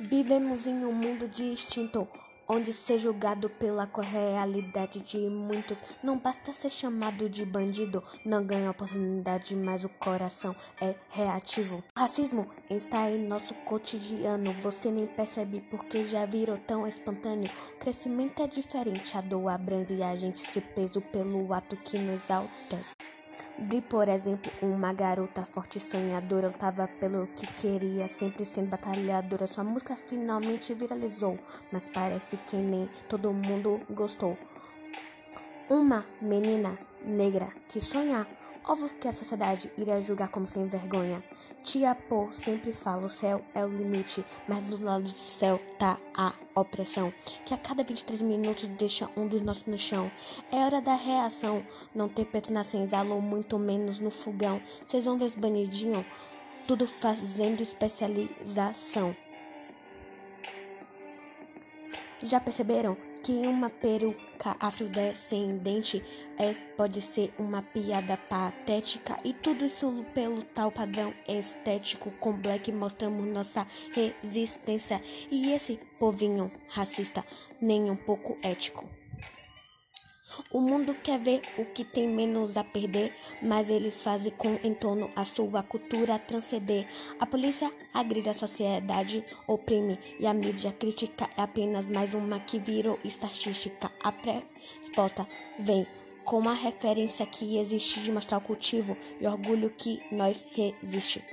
Vivemos em um mundo distinto, onde ser julgado pela realidade de muitos não basta ser chamado de bandido, não ganha oportunidade, mas o coração é reativo. O racismo está em nosso cotidiano, você nem percebe porque já virou tão espontâneo. O crescimento é diferente, a dor abrange e a gente se preso pelo ato que nos exaltece. Vi, por exemplo, uma garota forte e sonhadora lutava pelo que queria, sempre sendo batalhadora. Sua música finalmente viralizou, mas parece que nem todo mundo gostou. Uma menina negra que sonha Óbvio que a sociedade iria julgar como sem vergonha. Tia Pô sempre fala: o céu é o limite, mas do lado do céu tá a opressão, que a cada 23 minutos deixa um dos nossos no chão. É hora da reação, não ter preto na senzala ou muito menos no fogão. Vocês vão ver os banidinhos, tudo fazendo especialização. Já perceberam que uma peruca afrodescendente é, pode ser uma piada patética e tudo isso pelo tal padrão estético com black mostramos nossa resistência e esse povinho racista nem um pouco ético. O mundo quer ver o que tem menos a perder, mas eles fazem com em torno a sua cultura transcender. A polícia agride a sociedade, oprime e a mídia crítica é apenas mais uma que virou estatística. A resposta vem com uma referência que existe de mostrar o cultivo e orgulho que nós resiste.